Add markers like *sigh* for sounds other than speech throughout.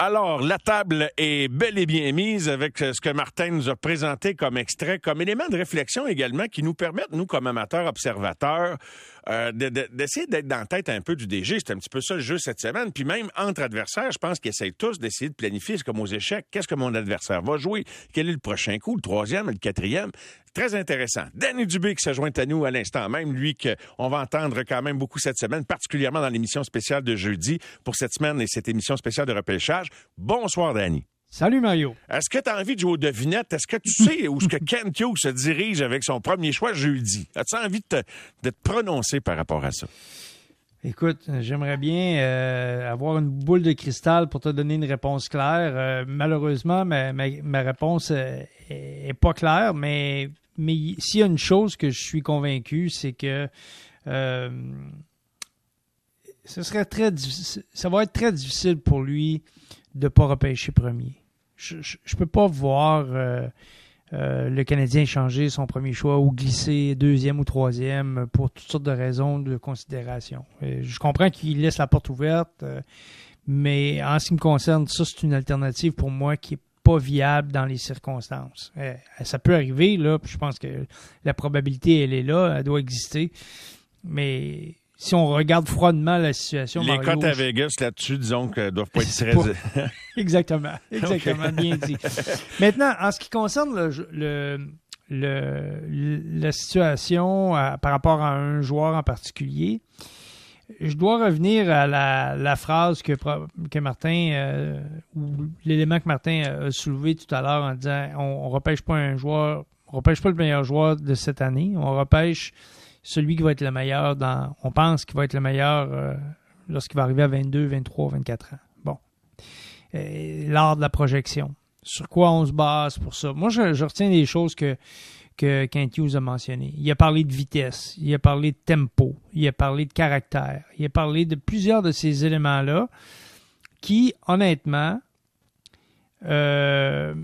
Alors, la table est bel et bien mise avec ce que Martin nous a présenté comme extrait, comme élément de réflexion également qui nous permettent, nous, comme amateurs observateurs, euh, d'essayer d'être dans tête un peu du DG. C'est un petit peu ça le jeu cette semaine. Puis même entre adversaires, je pense qu'ils essayent tous d'essayer de planifier, comme aux échecs, qu'est-ce que mon adversaire va jouer, quel est le prochain coup, le troisième, le quatrième. Très intéressant. Danny Dubé qui se joint à nous à l'instant même, lui qu'on va entendre quand même beaucoup cette semaine, particulièrement dans l'émission spéciale de jeudi pour cette semaine et cette émission spéciale de repêchage. Bonsoir, Danny. Salut Mario. Est-ce que tu as envie de jouer aux devinettes? Est-ce que tu *laughs* sais où ce que Ken Hughes se dirige avec son premier choix jeudi? As-tu envie de te, prononcer par rapport à ça? Écoute, j'aimerais bien euh, avoir une boule de cristal pour te donner une réponse claire. Euh, malheureusement, ma, réponse n'est euh, est pas claire, mais mais s'il y a une chose que je suis convaincu, c'est que ce serait très ça va être très difficile pour lui de ne pas repêcher premier. Je ne peux pas voir euh, euh, le Canadien changer son premier choix ou glisser deuxième ou troisième pour toutes sortes de raisons de considération. je comprends qu'il laisse la porte ouverte, mais en ce qui me concerne, ça c'est une alternative pour moi qui est pas viable dans les circonstances. Euh, ça peut arriver, là, je pense que la probabilité, elle est là, elle doit exister. Mais si on regarde froidement la situation. Les cotes à Vegas là-dessus, disons qu'elles doivent pas être très. *laughs* *laughs* exactement, exactement, bien dit. Maintenant, en ce qui concerne le, le, la situation euh, par rapport à un joueur en particulier, je dois revenir à la, phrase que, que Martin, euh, ou l'élément que Martin a soulevé tout à l'heure en disant on, ne repêche pas un joueur, on repêche pas le meilleur joueur de cette année, on repêche celui qui va être le meilleur dans, on pense qu'il va être le meilleur euh, lorsqu'il va arriver à 22, 23, 24 ans. Bon. L'art de la projection. Sur quoi on se base pour ça? Moi, je retiens des choses que que Hughes a mentionné. Il a parlé de vitesse, il a parlé de tempo, il a parlé de caractère, il a parlé de plusieurs de ces éléments-là qui, honnêtement, euh,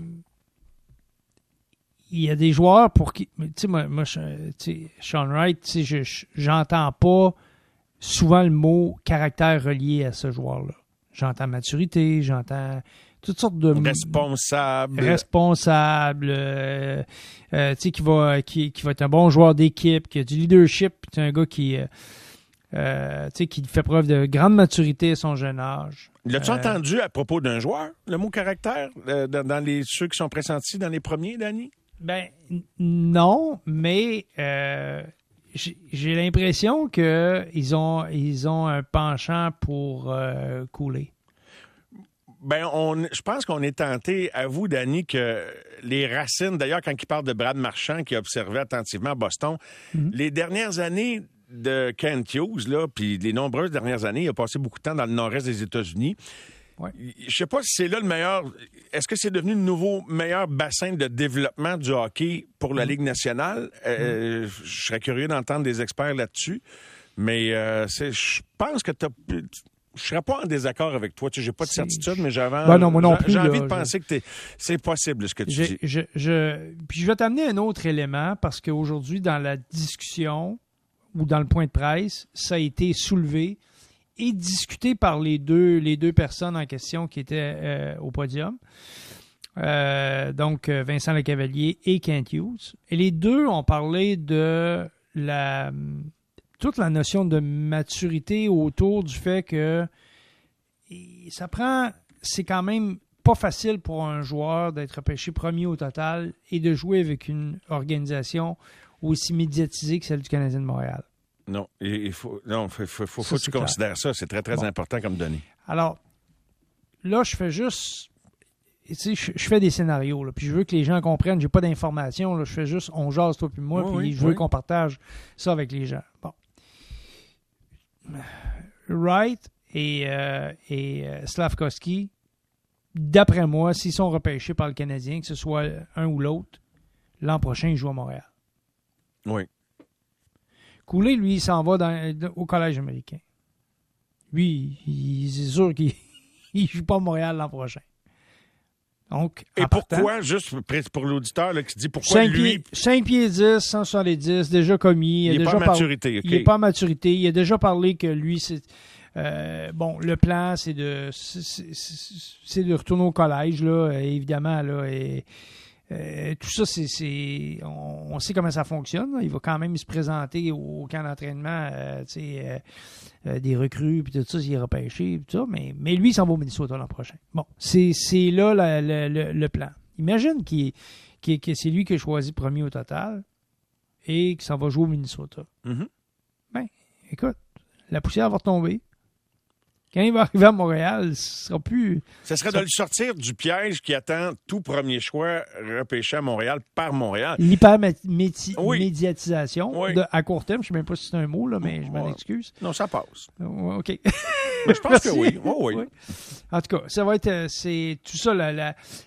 il y a des joueurs pour qui. Tu sais, moi, moi Sean Wright, tu sais, j'entends pas souvent le mot caractère relié à ce joueur-là. J'entends maturité, j'entends toutes sortes de responsable responsable euh, euh, tu sais qui va qui, qui, va être un bon joueur d'équipe qui a du leadership c'est un gars qui euh, tu sais qui fait preuve de grande maturité à son jeune âge l'as-tu entendu à propos d'un joueur le mot caractère dans, les ceux qui sont pressentis dans les premiers Danny? Ben non mais j'ai l'impression que ils ont ils ont un penchant pour couler ben, on, je pense qu'on est tenté, à vous, Danny, que les racines, d'ailleurs, quand il parle de Brad Marchand, qui observait attentivement Boston, mhm. les dernières années de Kent Hughes, là, puis les nombreuses dernières années, il a passé beaucoup de temps dans le nord-est des États-Unis. Ouais. Je sais pas si c'est là le meilleur. Est-ce que c'est devenu le nouveau meilleur bassin de développement du hockey pour la mhm. Ligue nationale? Euh, mhm. Je serais curieux d'entendre des experts là-dessus. Mais euh, je pense que tu as je serais pas en désaccord avec toi. Tu sais, j'ai pas de certitude, mais j'avais ben j'ai envie de penser que c'est possible ce que tu dis. Je, je, puis je vais t'amener un autre élément parce qu'aujourd'hui, dans la discussion ou dans le point de presse, ça a été soulevé et discuté par les deux, les deux personnes en question qui étaient euh, au podium. Euh, donc, Vincent Lecavalier et Kent Hughes. Et les deux ont parlé de la toute la notion de maturité autour du fait que ça prend, c'est quand même pas facile pour un joueur d'être repêché premier au total et de jouer avec une organisation aussi médiatisée que celle du Canadien de Montréal. Non, il faut, non, faut, faut, que tu considères ça. C'est très, très important comme donnée. Alors, là, je fais juste. Tu sais, je, fais des scénarios, là, puis je veux que les gens comprennent. J'ai pas d'informations. Je fais juste, on jase, toi puis moi, puis je veux qu'on partage ça avec les gens. Bon. Wright et, euh, et euh, Slavkovski, d'après moi, s'ils sont repêchés par le Canadien, que ce soit un ou l'autre, l'an prochain, ils jouent à Montréal. Oui. Coulet, lui, il s'en va dans, au collège américain. Lui, c'est sûr qu'il *laughs* ne joue pas à Montréal l'an prochain. Donc, Et pourquoi, juste pour l'auditeur qui dit pourquoi 5 lui... Pieds, 5 pieds 10, 170, déjà commis. Il n'est pas maturité. Il n'est pas à maturité. Il a déjà parlé que lui, c'est... bon, le plan, c'est de c'est de retourner au collège, là, évidemment, là, et euh, tout ça, c'est, on, sait comment ça fonctionne. Il va quand même se présenter au, camp d'entraînement, euh, euh, des recrues, puis tout ça, s'il est repêché, tout ça. Mais, mais lui, il s'en va au Minnesota l'an prochain. Bon, c'est, là le, plan. Imagine que c'est lui qui a choisi premier au total et qu'il s'en va jouer au Minnesota. Mm-hmm. Ben, écoute, la poussière va retomber quand il va arriver à Montréal, ce sera plus. Ce serait de le sortir du piège qui attend tout premier choix repêché à Montréal par Montréal. L'hypermédiatisation à court terme, je ne sais même pas si c'est un mot, là, mais je m'en excuse. Non, ça passe. OK. *laughs* mais je pense que oui. oui. En tout cas, ça va être. Euh, c'est tout ça,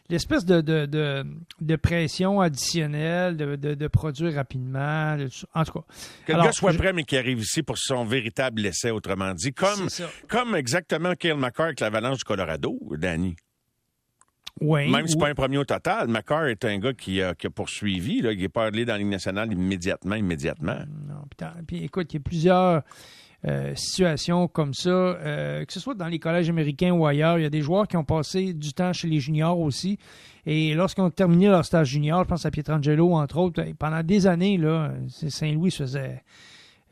l'espèce de, de, de, pression additionnelle, de, de, produire rapidement. en tout cas. Que le gars soit prêt, mais qu'il arrive ici pour son véritable essai, autrement dit. Comme, comme exactement Kyle McCarr avec l'Avalanche du Colorado, Danny. Oui. Même si ce n'est pas un premier au total, McCarr est un gars qui, a poursuivi, là, qui est pas allé dans la Ligue nationale immédiatement, immédiatement. Non, puis, écoute, il y a plusieurs euh, situations comme ça, euh, que ce soit dans les collèges américains ou ailleurs. Il y a des joueurs qui ont passé du temps chez les juniors aussi. Et lorsqu'ils ont terminé leur stage junior, je pense à Pietrangelo, entre autres, pendant des années, là, Saint-Louis se faisait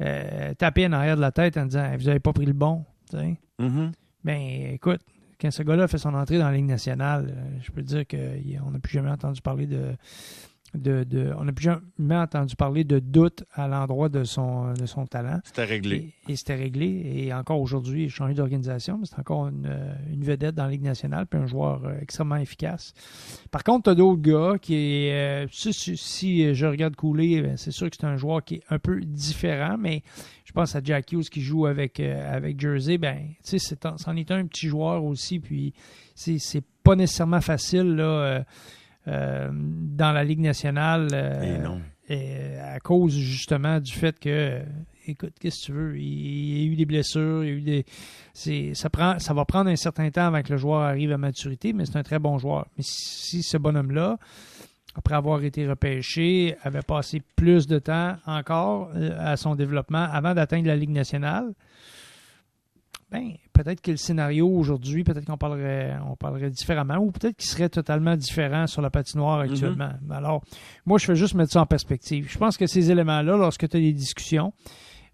euh, taper en arrière de la tête en disant Vous n'avez pas pris le bon. Mm-hmm. Ben, écoute, quand ce gars-là fait son entrée dans la Ligue nationale, euh, je peux te dire qu'on n'a plus jamais entendu parler de, de, on n'a plus jamais entendu parler de doute à l'endroit de son, de son talent. C'était réglé. Et, c'était réglé. Et encore aujourd'hui, il a changé d'organisation, mais c'est encore une, vedette dans la Ligue nationale, puis un joueur euh, extrêmement efficace. Par contre, tu as d'autres gars qui est. Euh, si, je regarde couler, ben, c'est sûr que c'est un joueur qui est un peu différent, mais je pense à Jack Hughes qui joue avec, euh, avec Jersey. Ben, tu sais, c'en est, un petit joueur aussi, puis c'est pas nécessairement facile, là euh, dans la Ligue nationale. Euh, et à cause justement du fait que, écoute, qu'est-ce que tu veux, il, y a eu des blessures, il y a eu des. Ça, prend, ça va prendre un certain temps avant que le joueur arrive à maturité, mais c'est un très bon joueur. Mais si ce bonhomme-là, après avoir été repêché, avait passé plus de temps encore euh, à son développement avant d'atteindre la Ligue nationale, ben, peut-être que le scénario aujourd'hui, peut-être qu'on parlerait, on parlerait différemment, ou peut-être qu'il serait totalement différent sur la patinoire mhm. actuellement. Alors, moi, je fais juste mettre ça en perspective. Je pense que ces éléments-là, lorsque tu as des discussions,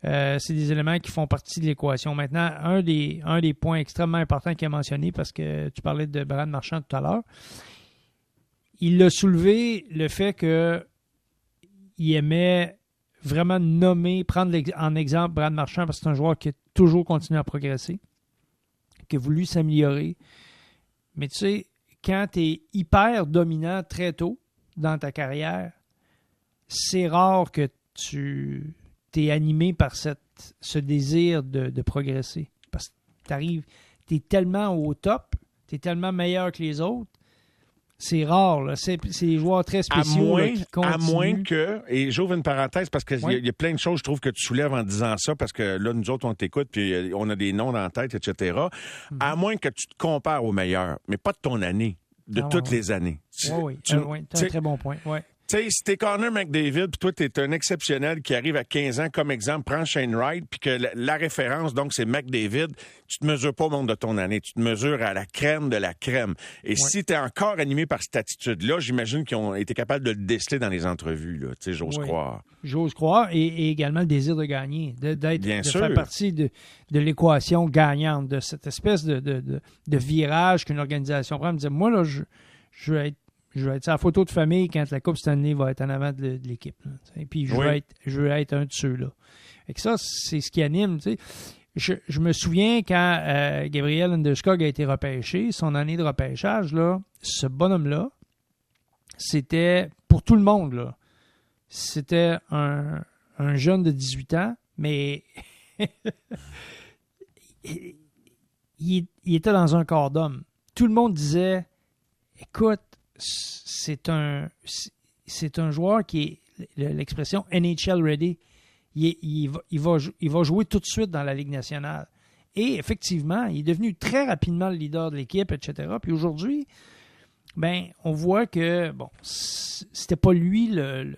euh, c'est des éléments qui font partie de l'équation. Maintenant, un des, un des points extrêmement importants qu'il a mentionné, parce que tu parlais de Brad Marchand tout à l'heure, il a soulevé le fait que il aimait vraiment nommer, prendre en exemple Brad Marchand, parce que c'est un joueur qui a toujours continué à progresser, qui a voulu s'améliorer. Mais tu sais, quand tu es hyper dominant très tôt dans ta carrière, c'est rare que tu es animé par ce désir de, de progresser. Parce que tu arrives, tu es tellement au top, tu es tellement meilleur que les autres c'est rare. C'est des joueurs très spéciaux. À moins, à moins que, et j'ouvre une parenthèse parce qu'il y, a plein de choses, je trouve, que tu soulèves en disant ça, parce que là, nous autres, on t'écoute, puis euh, on a des noms dans la tête, etc. Mhm. À moins que tu te compares aux meilleurs, mais pas de ton année, de ah, toutes les années. Oui, oui, oui. c'est un très bon point. Ouais. Tu sais, si t'es Connor McDavid, puis toi, t'es un exceptionnel qui arrive à 15 ans, comme exemple, prends Shane Wright, puis que la, référence, donc, c'est McDavid, tu te mesures pas au monde de ton année, tu te mesures à la crème de la crème. Et si tu es encore animé par cette attitude-là, j'imagine qu'ils ont été capables de le déceler dans les entrevues, là, tu sais, j'ose croire. J'ose croire, et, également le désir de gagner, d'être, de, faire partie de, de l'équation gagnante, de cette espèce de, de, virage qu'une organisation prend, me dire, moi, là, je, je veux être je vais être sa photo de famille quand la Coupe Stanley va être en avant de, l'équipe. Et puis je, veux être, je veux être un de ceux-là. Et ça, c'est ce qui anime. Je, je, me souviens quand euh, Gabriel Underskog a été repêché, son année de repêchage, là, ce bonhomme-là, c'était pour tout le monde. Là, c'était un, un jeune de 18 ans, mais *laughs* il, il était dans un corps d'homme. Tout le monde disait Écoute, c'est un, joueur qui est l'expression NHL ready. Il, va, jouer tout de suite dans la Ligue nationale. Et effectivement, il est devenu très rapidement le leader de l'équipe, etc. Puis aujourd'hui, ben, on voit que, bon, c'était pas lui le,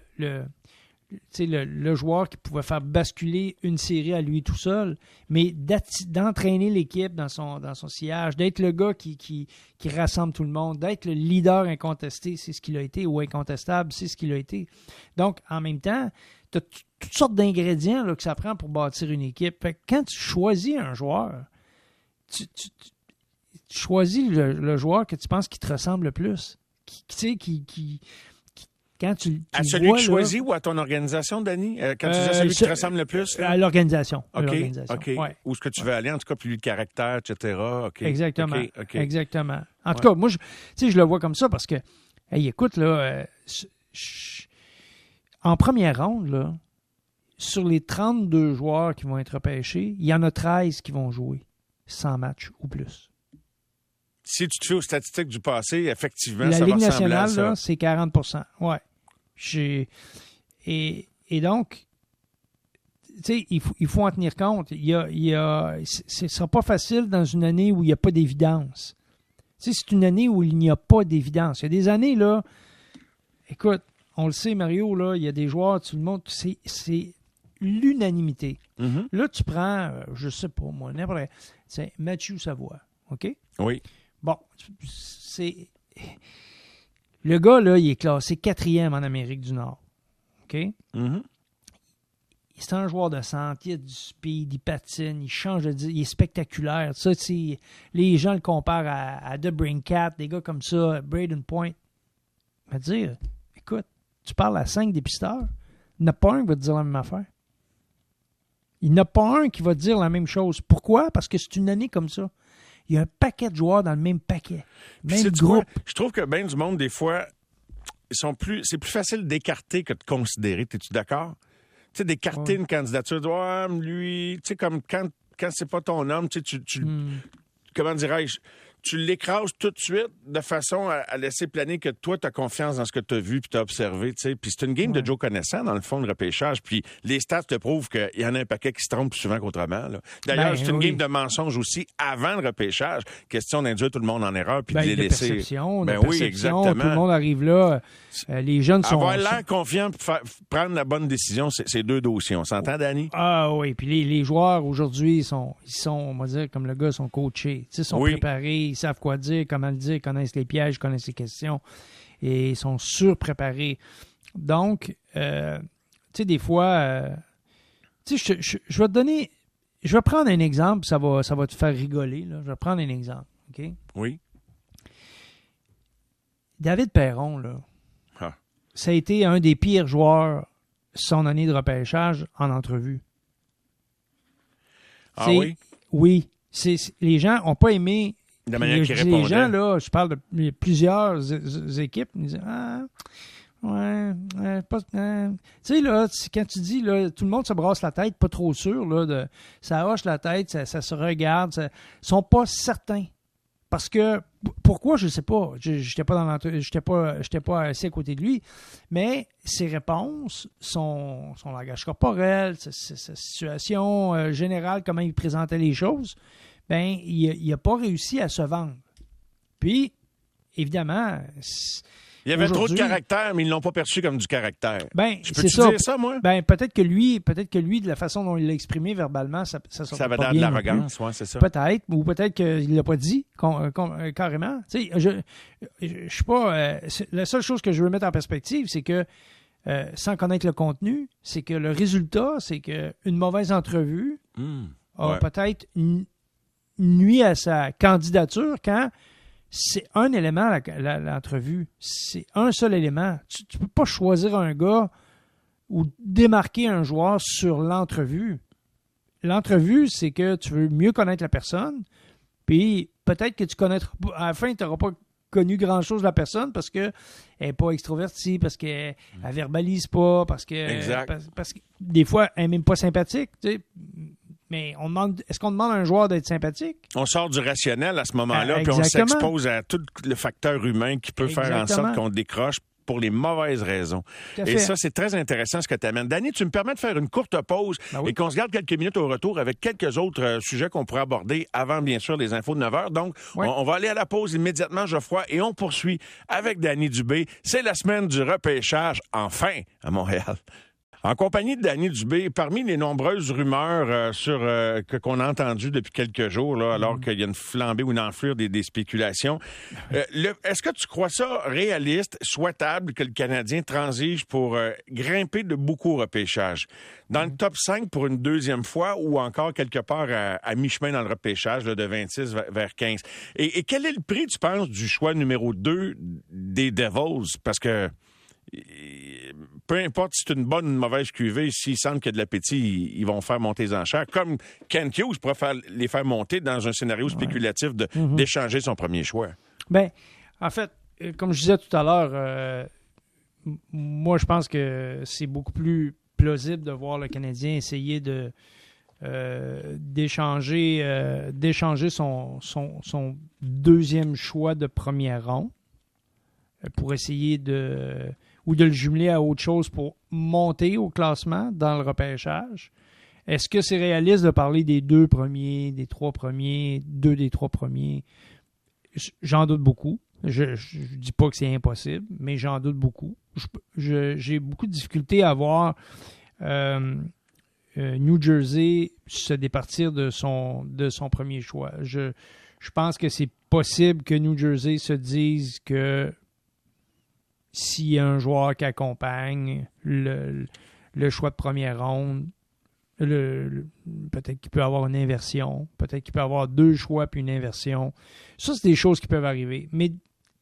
le, le, joueur qui pouvait faire basculer une série à lui tout seul, mais d'entraîner l'équipe dans son, sillage, d'être le gars qui, rassemble tout le monde, d'être le leader incontesté, c'est ce qu'il a été, ou incontestable, c'est ce qu'il a été. Donc, en même temps, tu as toutes sortes d'ingrédients que ça prend pour bâtir une équipe. quand tu choisis un joueur, tu, choisis le, joueur que tu penses qui te ressemble le plus. Qui, qui, qui, qui quand tu, à celui que tu choisis ou à ton organisation, Danny? Euh, quand tu dis à celui qui te ressemble le plus? À l'organisation. OK. OK. Où est-ce que tu veux aller, en tout cas, plus de caractère, etc. Exactement. Exactement. En tout cas, moi, je, je le vois comme ça parce que, hey, écoute, là, euh, en première ronde, là, sur les 32 joueurs qui vont être repêchés, il y en a 13 qui vont jouer 100 matchs ou plus. Si tu te fais aux statistiques du passé, effectivement, La ça Ligue va nationale, c'est 40 Ouais. Et, et donc, il faut, il faut en tenir compte. Il y a, il y a, ce ne sera pas facile dans une année où il n'y a pas d'évidence. C'est une année où il n'y a pas d'évidence. Il y a des années, là, écoute, on le sait, Mario, là, il y a des joueurs, tout le monde, c'est l'unanimité. Mm-hmm. Là, tu prends, euh, je sais pas moi, n'importe c'est Mathieu Savoie, OK? Oui. Bon, c'est... Le gars, là, il est classé quatrième en Amérique du Nord. OK? Mm-hmm. C'est un joueur de santé, il a du speed, il patine, il change de... Il est spectaculaire. Ça, les gens le comparent à, à The Cat, des gars comme ça, Braden Point. va dire, écoute, tu parles à cinq dépisteurs, il n'y en a pas un qui va te dire la même affaire. Il n'y en a pas un qui va te dire la même chose. Pourquoi? Parce que c'est une année comme ça. Il y a un paquet de joueurs dans le même paquet. Même groupe. Je trouve que bien du monde, des fois, ils sont plus. C'est plus facile d'écarter que de considérer. Es-tu d'accord? Tu sais, d'écarter une candidature. Ouais, lui, tu sais, comme quand, quand c'est pas ton homme, tu, tu, hmm. comment dirais-je? Tu l'écrases tout de suite de façon à, laisser planer que toi, tu as confiance dans ce que tu as vu puis tu as observé. Puis c'est une game de Joe connaissant, dans le fond, de repêchage. Puis les stats te prouvent qu'il y en a un paquet qui se trompe plus souvent qu'autrement. D'ailleurs, ben c'est une game de mensonges aussi avant le repêchage. Question d'induire tout le monde en erreur puis ben, de les laisser. Perception, ben oui, exactement. Tout le monde arrive là. Euh, les jeunes sont. Avoir l'air confiant pour prendre la bonne décision, c'est deux dossiers. On s'entend, Danny? Ah oui. Puis les, les joueurs aujourd'hui, ils sont, ils sont, on va dire, comme le gars, sont coachés. Ils sont préparés ils savent quoi dire, comment le dire, ils connaissent les pièges, ils connaissent les questions et ils sont surpréparés. Donc, euh, tu sais, des fois, euh, tu sais, je, vais te donner, je vais prendre un exemple, ça va, ça va te faire rigoler. Là. Je vais prendre un exemple, OK? Oui. David Perron, là, ah. ça a été un des pires joueurs son année de repêchage en entrevue. Ah oui? Oui. les gens n'ont pas aimé de manière qui Les gens, là, je parle de plusieurs équipes, ils disent Ah, ouais, pas. tu sais, là, quand tu dis, là, tout le monde se brasse la tête, pas trop sûr, là, de, ça hoche la tête, ça, se regarde, ils sont pas certains. Parce que, pourquoi, je ne sais pas. Je n'étais pas dans j'étais pas, j'étais pas assis à côté de lui. Mais ses réponses, son, son langage corporel, sa, situation euh, générale, comment il présentait les choses, ben, il n'a pas réussi à se vendre. Puis, évidemment. Il y avait trop de caractère, mais ils ne l'ont pas perçu comme du caractère. Ben, c'est ça. dire ça, moi? Ben, peut-être que lui, peut-être que lui, de la façon dont il l'a exprimé verbalement, ça Ça, ça va dans de l'arrogance, oui, c'est ça. Peut-être, ou peut-être qu'il ne l'a pas dit euh, euh, carrément. Tu sais, je ne suis pas. Euh, la seule chose que je veux mettre en perspective, c'est que, sans connaître le contenu, c'est que le résultat, c'est qu'une mauvaise entrevue mmh, a peut-être nuit à sa candidature quand c'est un élément, l'entrevue. C'est un seul élément. Tu ne peux pas choisir un gars ou démarquer un joueur sur l'entrevue. L'entrevue, c'est que tu veux mieux connaître la personne, puis peut-être que tu connaîtras à la fin, tu n'auras pas connu grand-chose de la personne parce qu'elle n'est pas extrovertie, parce qu'elle ne verbalise pas, parce que, parce, que des fois, elle n'est même pas sympathique. Mais on demande, est-ce qu'on demande à un joueur d'être sympathique? On sort du rationnel à ce moment-là, puis on s'expose à tout le facteur humain qui peut faire en sorte qu'on décroche pour les mauvaises raisons. Et ça, c'est très intéressant ce que tu amènes. Danny, tu me permets de faire une courte pause ben et qu'on se garde quelques minutes au retour avec quelques autres euh, sujets qu'on pourrait aborder avant, bien sûr, les infos de 9 h. Donc, on, on, va aller à la pause immédiatement, Geoffroy, et on poursuit avec Danny Dubé. C'est la semaine du repêchage, enfin, à Montréal. En compagnie de Danny Dubé, parmi les nombreuses rumeurs euh, sur euh, que qu'on a entendues depuis quelques jours, là, alors mm. qu'il y a une flambée ou une enflure des, des spéculations, euh, est-ce que tu crois ça réaliste, souhaitable que le Canadien transige pour grimper de beaucoup au repêchage? Dans le mm. top 5 pour une deuxième fois ou encore quelque part à, mi-chemin dans le repêchage de 26 vers 15? Et, et, quel est le prix, tu penses, du choix numéro 2 des Devils? Parce que peu importe si c'est une bonne ou une mauvaise cuvée, s'ils sentent qu'il y a de l'appétit, ils, vont faire monter les enchères. Comme Kent Hughes pourrait faire, les faire monter dans un scénario spéculatif mhm. d'échanger son premier choix. Bien, en fait, euh, comme je disais tout à l'heure, euh, moi, je pense que c'est beaucoup plus plausible de voir le Canadien essayer de euh, d'échanger d'échanger son, son, son, deuxième choix de première ronde pour essayer de ou de le jumeler à autre chose pour monter au classement dans le repêchage. Est-ce que c'est réaliste de parler des deux premiers, des trois premiers, deux des trois premiers? J'en doute beaucoup. Je ne dis pas que c'est impossible, mais j'en doute beaucoup. J'ai beaucoup de difficultés à voir euh, euh, New Jersey se départir de son, de son premier choix. Je, je pense que c'est possible que New Jersey se dise que s'il y a un joueur qui accompagne le, choix de première ronde, le, peut-être qu'il peut avoir une inversion, peut-être qu'il peut avoir deux choix puis une inversion. Ça, c'est des choses qui peuvent arriver. Mais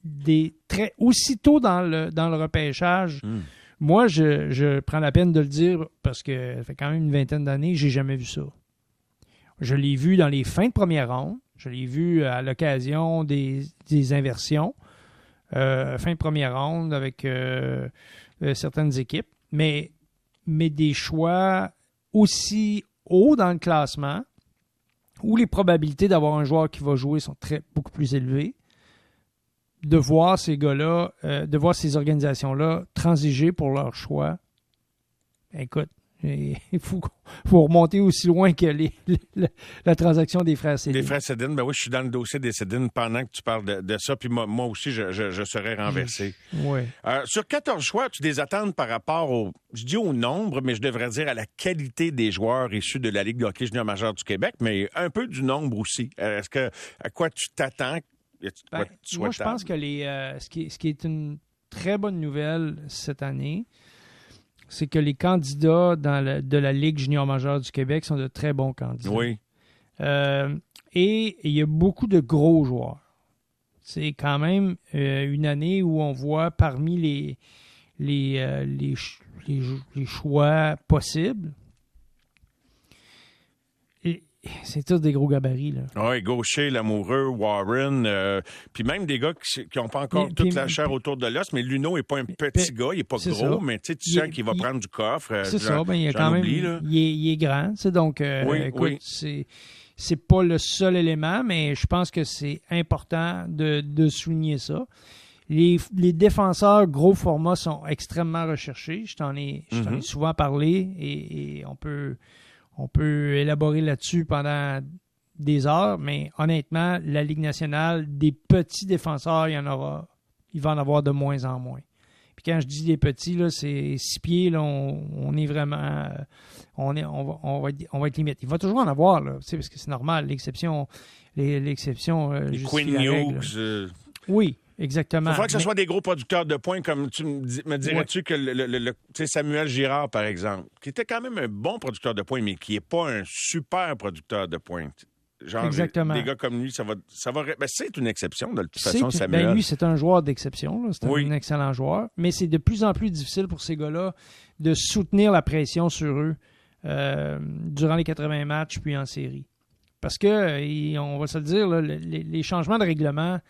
des très aussitôt dans le, dans le repêchage, hmm. moi, je, prends la peine de le dire parce que ça fait quand même une vingtaine d'années, j'ai jamais vu ça. Je l'ai vu dans les fins de première ronde, je l'ai vu à l'occasion des, des inversions. Euh, fin de première ronde avec euh, euh, certaines équipes, mais, mais des choix aussi hauts dans le classement où les probabilités d'avoir un joueur qui va jouer sont très, beaucoup plus élevées, de voir ces gars-là, de voir ces organisations-là transiger pour leur choix. Écoute, *laughs* il faut, remonter aussi loin que *laughs* la transaction des frères Cédine. Les frères Cédine, ben oui, je suis dans le dossier des Cédine pendant que tu parles de, ça, puis moi, aussi, je, serais renversé. Oui. Euh, sur 14 choix, tu des attentes par rapport au, je dis au nombre, mais je devrais dire à la qualité des joueurs issus de la Ligue de hockey junior majeur du Québec, mais un peu du nombre aussi. Euh, est-ce que, à quoi tu t'attends? Ben, moi, je pense que les, euh, ce, qui, ce qui est une très bonne nouvelle cette année, c'est que les candidats dans de la Ligue junior majeure du Québec sont de très bons candidats. Oui. Euh, et il y a beaucoup de gros joueurs. C'est quand même euh, une année où on voit parmi les, les, euh, les choix possibles, c'est tous des gros gabarits. Là. Oui, Gaucher, l'amoureux, Warren, euh, puis même des gars qui n'ont pas encore toute la chair autour de l'os, mais Luno n'est pas un petit gars, il n'est pas gros, mais tu sens qu'il va prendre du coffre. Euh, c'est ça, ben, il, est quand même, il, est, grand. Donc, euh, écoute, c'est c'est pas le seul élément, mais je pense que c'est important de, de, souligner ça. Les, les, défenseurs gros format sont extrêmement recherchés. Je t'en ai, ai, mm-hmm. souvent parlé et on peut on peut élaborer là-dessus pendant des heures, mais honnêtement, la Ligue nationale, des petits défenseurs, il y en aura, il va en avoir de moins en moins. Puis quand je dis des petits, là, c'est six pieds, là, on, est vraiment, on est, on va, on va, être, on va être limite. Il va toujours en avoir, là, parce que c'est normal. L'exception, l'exception. Euh, les Queen Hughes. Euh, oui, Exactement. Il faudrait que ce soit des gros producteurs de points, comme tu me, dirais-tu que le, Samuel Girard, par exemple, qui était quand même un bon producteur de points, mais qui n'est pas un super producteur de points. Genre, Exactement. Des gars comme lui, ça va. Ça va ben, c'est une exception, de toute façon, Samuel. Ben, lui, c'est un joueur d'exception. C'est un excellent joueur. Mais c'est de plus en plus difficile pour ces gars-là de soutenir la pression sur eux euh, durant les 80 matchs puis en série. Parce que, on va se le dire, les changements de règlement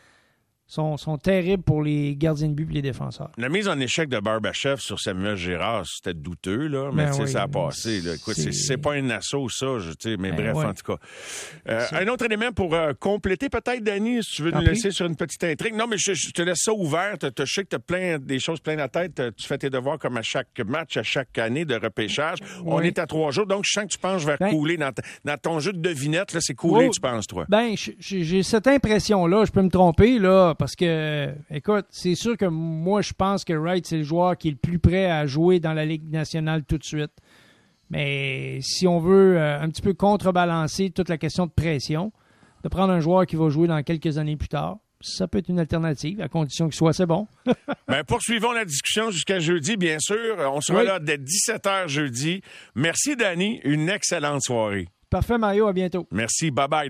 sont, sont, terribles pour les gardiens de but et les défenseurs. La mise en échec de Barbachev sur Samuel Gérard, c'était douteux, là, mais ben ça a passé. Là. Écoute, c'est pas un assaut, ça, je, mais ben bref, en tout cas. Euh, un autre élément pour euh, compléter, peut-être, Danny, si tu veux nous laisser sur une petite intrigue. Non, mais je, te laisse ça ouvert. Je sais que tu as plein, des choses plein la tête. Tu fais tes devoirs comme à chaque match, à chaque année de repêchage. On est à trois jours, donc je sens que tu penses vers ben couler dans, dans, ton jeu de devinette. C'est coulé, oh, tu penses, toi? Ben, j'ai cette impression-là. Je peux me tromper, là parce que, écoute, c'est sûr que moi, je pense que Wright, c'est le joueur qui est le plus prêt à jouer dans la Ligue nationale tout de suite. Mais si on veut euh, un petit peu contrebalancer toute la question de pression, de prendre un joueur qui va jouer dans quelques années plus tard, ça peut être une alternative, à condition qu'il soit assez bon. *laughs* ben, poursuivons la discussion jusqu'à jeudi, bien sûr. On sera là dès 17h jeudi. Merci, Danny. Une excellente soirée. Parfait, Mario. À bientôt. Merci. Bye-bye.